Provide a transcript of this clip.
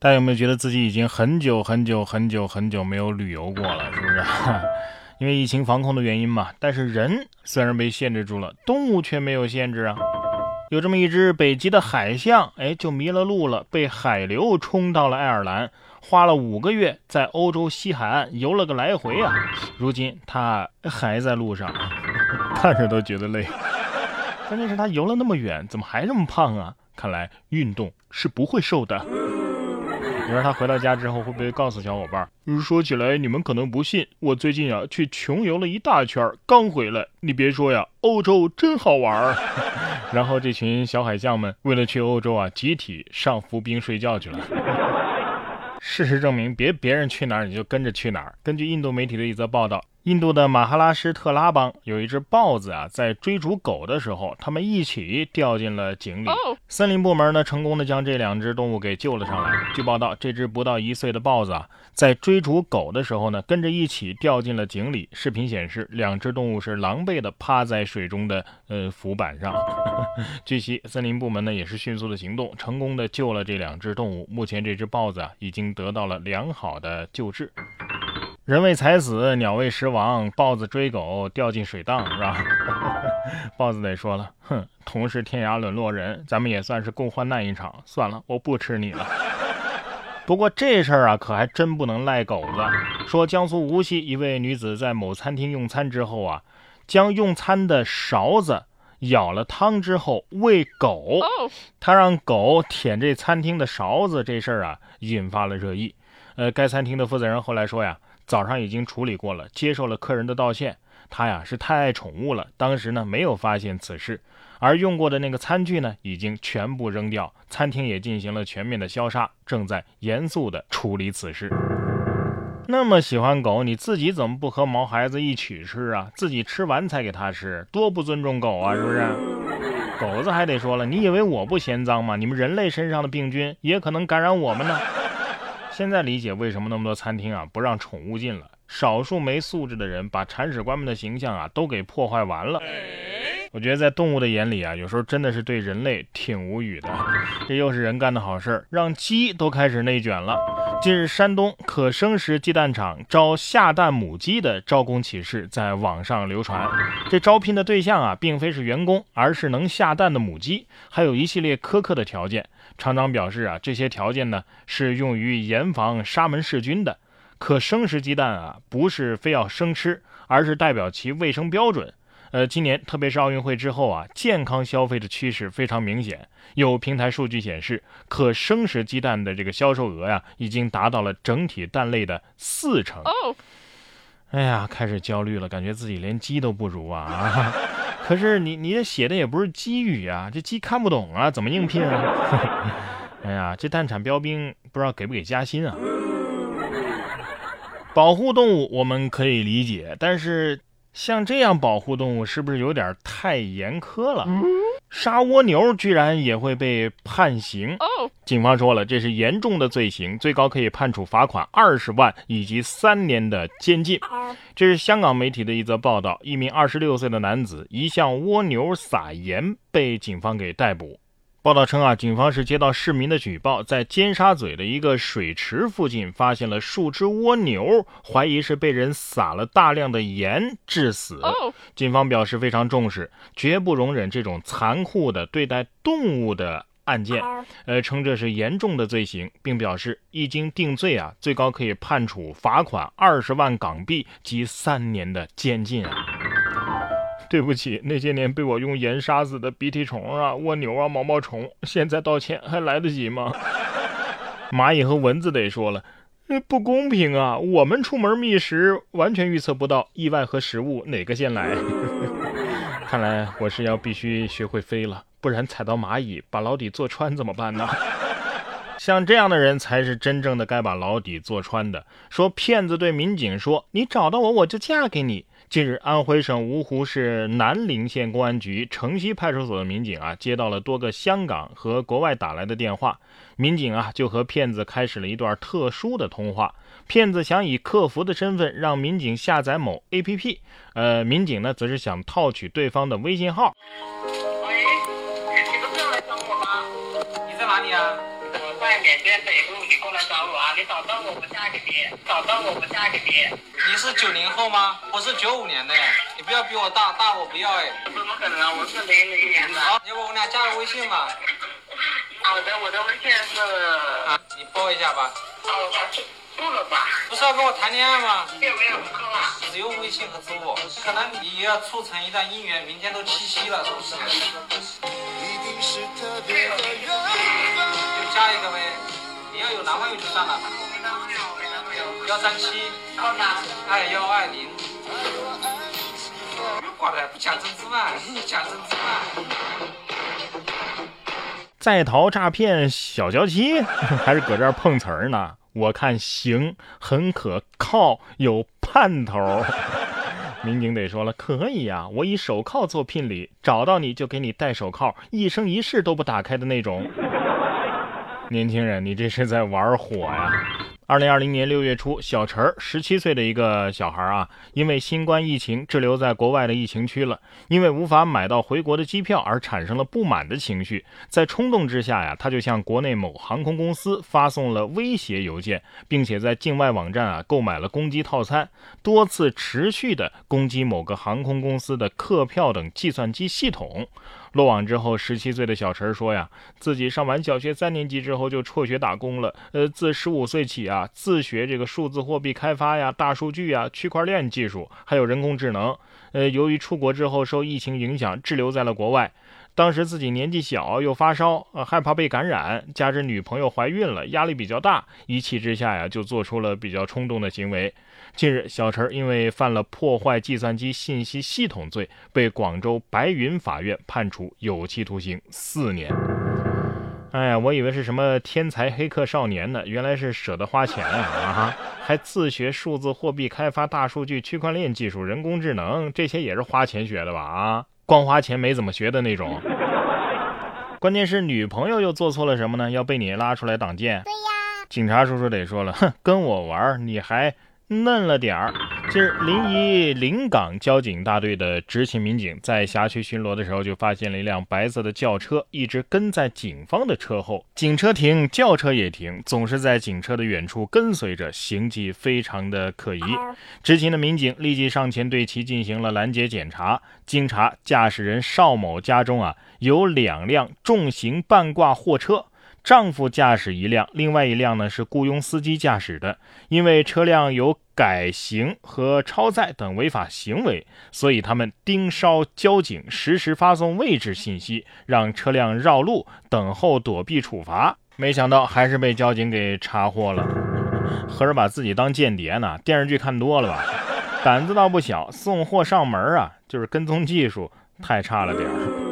大家有没有觉得自己已经很久很久很久很久没有旅游过了？是不是？因为疫情防控的原因嘛。但是人虽然被限制住了，动物却没有限制啊。有这么一只北极的海象，哎，就迷了路了，被海流冲到了爱尔兰，花了五个月在欧洲西海岸游了个来回啊。如今它还在路上，看着都觉得累。关键是它游了那么远，怎么还这么胖啊？看来运动是不会瘦的。你说他回到家之后会不会告诉小伙伴？说起来你们可能不信，我最近啊去穷游了一大圈，刚回来。你别说呀，欧洲真好玩。然后这群小海象们为了去欧洲啊，集体上浮冰睡觉去了。事实证明，别别人去哪儿你就跟着去哪儿。根据印度媒体的一则报道。印度的马哈拉施特拉邦有一只豹子啊，在追逐狗的时候，它们一起掉进了井里。森林部门呢，成功的将这两只动物给救了上来。据报道，这只不到一岁的豹子啊，在追逐狗的时候呢，跟着一起掉进了井里。视频显示，两只动物是狼狈的趴在水中的呃浮板上。据悉，森林部门呢也是迅速的行动，成功的救了这两只动物。目前，这只豹子啊已经得到了良好的救治。人为财死，鸟为食亡。豹子追狗掉进水当，是吧？豹子得说了，哼，同是天涯沦落人，咱们也算是共患难一场。算了，我不吃你了。不过这事儿啊，可还真不能赖狗子。说江苏无锡一位女子在某餐厅用餐之后啊，将用餐的勺子舀了汤之后喂狗，她让狗舔这餐厅的勺子，这事儿啊引发了热议。呃，该餐厅的负责人后来说呀。早上已经处理过了，接受了客人的道歉。他呀是太爱宠物了，当时呢没有发现此事，而用过的那个餐具呢已经全部扔掉。餐厅也进行了全面的消杀，正在严肃的处理此事。那么喜欢狗，你自己怎么不和毛孩子一起吃啊？自己吃完才给他吃，多不尊重狗啊，是不是？狗子还得说了，你以为我不嫌脏吗？你们人类身上的病菌也可能感染我们呢。现在理解为什么那么多餐厅啊不让宠物进了。少数没素质的人把铲屎官们的形象啊都给破坏完了。我觉得在动物的眼里啊，有时候真的是对人类挺无语的。这又是人干的好事儿，让鸡都开始内卷了。近日，山东可生食鸡蛋厂招下蛋母鸡的招工启事在网上流传。这招聘的对象啊，并非是员工，而是能下蛋的母鸡，还有一系列苛刻的条件。厂长表示啊，这些条件呢是用于严防沙门氏菌的。可生食鸡蛋啊，不是非要生吃，而是代表其卫生标准。呃，今年特别是奥运会之后啊，健康消费的趋势非常明显。有平台数据显示，可生食鸡蛋的这个销售额呀，已经达到了整体蛋类的四成。哎呀，开始焦虑了，感觉自己连鸡都不如啊。可是你你这写的也不是鸡语啊，这鸡看不懂啊，怎么应聘啊？哎呀，这蛋产标兵不知道给不给加薪啊？保护动物我们可以理解，但是像这样保护动物是不是有点太严苛了？杀蜗牛居然也会被判刑？警方说了，这是严重的罪行，最高可以判处罚款二十万以及三年的监禁。这是香港媒体的一则报道，一名二十六岁的男子疑向蜗牛撒盐，被警方给逮捕。报道称啊，警方是接到市民的举报，在尖沙咀的一个水池附近发现了数只蜗牛，怀疑是被人撒了大量的盐致死。警方表示非常重视，绝不容忍这种残酷的对待动物的案件，呃，称这是严重的罪行，并表示一经定罪啊，最高可以判处罚款二十万港币及三年的监禁啊。对不起，那些年被我用盐杀死的鼻涕虫啊、蜗牛啊、毛毛虫，现在道歉还来得及吗？蚂蚁和蚊子得说了，不公平啊！我们出门觅食，完全预测不到意外和食物哪个先来。看来我是要必须学会飞了，不然踩到蚂蚁把牢底坐穿怎么办呢？像这样的人才是真正的该把牢底坐穿的。说骗子对民警说：“你找到我，我就嫁给你。”近日，安徽省芜湖市南陵县公安局城西派出所的民警啊，接到了多个香港和国外打来的电话，民警啊就和骗子开始了一段特殊的通话。骗子想以客服的身份让民警下载某 APP，呃，民警呢则是想套取对方的微信号。喂，你不是要来找我吗？你在哪里啊？我在缅甸北部，来找我啊！你找到我，我嫁给你；找到我，我嫁给你。你是九零后吗？我是九五年的，你不要比我大，大我不要哎。怎么可能啊？我是零零年的。好，要不我们俩加个微信吧？好的，我的微信是。啊，你报一下吧。哦，付了吧？不是要跟我谈恋爱吗？有没有扣啊？只有微信和支付宝。可能你要促成一段姻缘，明天都七夕了，是不是？就加一个呗。你要有男朋友就算了。没男朋友，没男朋友。幺三七二三二幺二零。挂了，不讲真知嘛？讲真知嘛？在逃诈骗小娇妻，还是搁这儿碰瓷儿呢？我看行，很可靠，有盼头。民警得说了，可以呀，我以手铐做聘礼，找到你就给你戴手铐，一生一世都不打开的那种。年轻人，你这是在玩火呀！二零二零年六月初，小陈儿十七岁的一个小孩啊，因为新冠疫情滞留在国外的疫情区了，因为无法买到回国的机票而产生了不满的情绪，在冲动之下呀，他就向国内某航空公司发送了威胁邮件，并且在境外网站啊购买了攻击套餐，多次持续的攻击某个航空公司的客票等计算机系统。落网之后，十七岁的小陈说呀，自己上完小学三年级之后就辍学打工了。呃，自十五岁起啊，自学这个数字货币开发呀、大数据呀、区块链技术，还有人工智能。呃，由于出国之后受疫情影响，滞留在了国外。当时自己年纪小，又发烧，呃，害怕被感染，加之女朋友怀孕了，压力比较大，一气之下呀，就做出了比较冲动的行为。近日，小陈因为犯了破坏计算机信息系统罪，被广州白云法院判处有期徒刑四年。哎呀，我以为是什么天才黑客少年呢，原来是舍得花钱啊！啊哈，还自学数字货币开发、大数据、区块链技术、人工智能，这些也是花钱学的吧？啊！光花钱没怎么学的那种，关键是女朋友又做错了什么呢？要被你拉出来挡箭？对呀，警察叔叔得说了，哼，跟我玩你还嫩了点儿。近日，临沂临港交警大队的执勤民警在辖区巡逻的时候，就发现了一辆白色的轿车一直跟在警方的车后，警车停，轿车也停，总是在警车的远处跟随着，行迹非常的可疑。执勤的民警立即上前对其进行了拦截检查，经查，驾驶人邵某家中啊有两辆重型半挂货车。丈夫驾驶一辆，另外一辆呢是雇佣司机驾驶的。因为车辆有改行和超载等违法行为，所以他们盯梢交警，实时发送位置信息，让车辆绕路等候躲避处罚。没想到还是被交警给查获了，合着把自己当间谍呢？电视剧看多了吧？胆子倒不小，送货上门啊，就是跟踪技术太差了点儿。